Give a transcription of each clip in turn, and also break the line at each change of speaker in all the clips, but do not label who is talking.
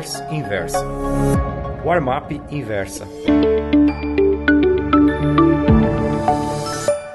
Traders Inversa. Warmap Inversa.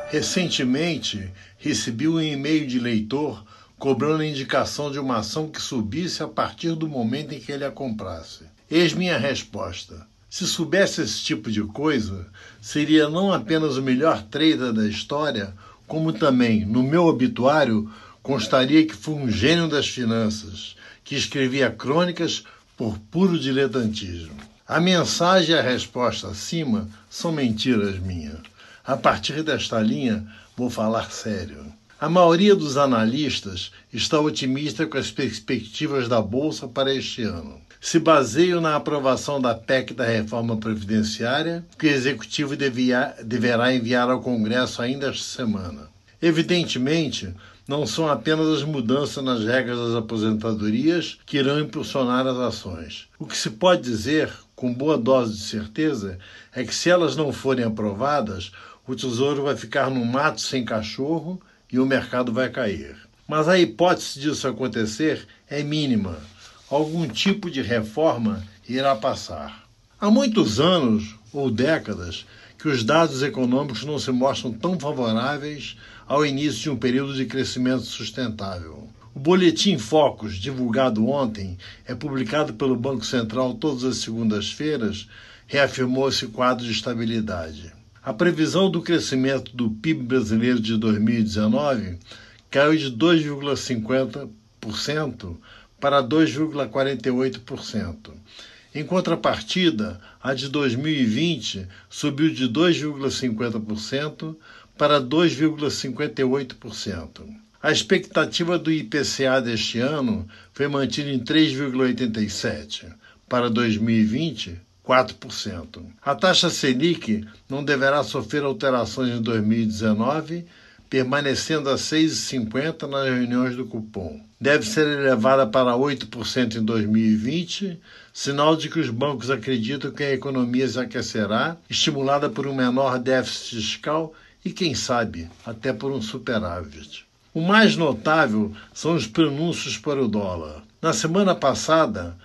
Recentemente, recebi um e-mail de leitor cobrando a indicação de uma ação que subisse a partir do momento em que ele a comprasse. Eis minha resposta. Se soubesse esse tipo de coisa, seria não apenas o melhor trader da história, como também, no meu obituário, constaria que fui um gênio das finanças, que escrevia crônicas por puro diletantismo. A mensagem e a resposta acima são mentiras minhas. A partir desta linha, vou falar sério. A maioria dos analistas está otimista com as perspectivas da Bolsa para este ano. Se baseiam na aprovação da PEC da reforma previdenciária, que o Executivo devia, deverá enviar ao Congresso ainda esta semana. Evidentemente, não são apenas as mudanças nas regras das aposentadorias que irão impulsionar as ações. O que se pode dizer, com boa dose de certeza, é que se elas não forem aprovadas, o Tesouro vai ficar no mato sem cachorro e o mercado vai cair. Mas a hipótese disso acontecer é mínima. Algum tipo de reforma irá passar. Há muitos anos ou décadas que os dados econômicos não se mostram tão favoráveis ao início de um período de crescimento sustentável. O Boletim Focus, divulgado ontem, é publicado pelo Banco Central todas as segundas-feiras, reafirmou esse quadro de estabilidade. A previsão do crescimento do PIB brasileiro de 2019 caiu de 2,50% para 2,48%. Em contrapartida, a de 2020 subiu de 2,50% para 2,58%. A expectativa do IPCA deste ano foi mantida em 3,87%. Para 2020, 4%. A taxa Selic não deverá sofrer alterações em 2019, permanecendo a 6,50 nas reuniões do cupom. Deve ser elevada para 8% em 2020, sinal de que os bancos acreditam que a economia se aquecerá, estimulada por um menor déficit fiscal e, quem sabe, até por um superávit. O mais notável são os pronúncios para o dólar. Na semana passada,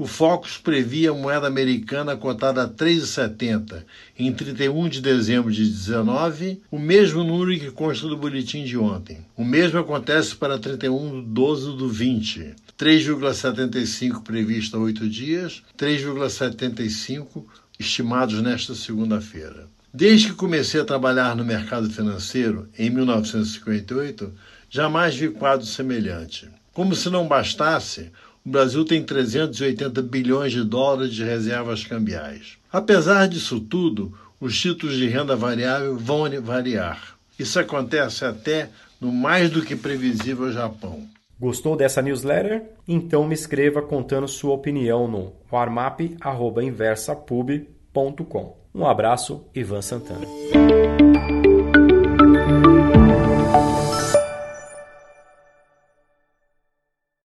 o Focus previa a moeda americana cotada a 3,70 em 31 de dezembro de 19, o mesmo número que consta do boletim de ontem. O mesmo acontece para 31 de 12 do 20, 3,75 previsto há oito dias, 3,75 estimados nesta segunda-feira. Desde que comecei a trabalhar no mercado financeiro, em 1958, jamais vi quadro semelhante. Como se não bastasse, o Brasil tem 380 bilhões de dólares de reservas cambiais. Apesar disso tudo, os títulos de renda variável vão variar. Isso acontece até no mais do que previsível Japão.
Gostou dessa newsletter? Então me escreva contando sua opinião no warmap.inversapub.com. Um abraço, Ivan Santana.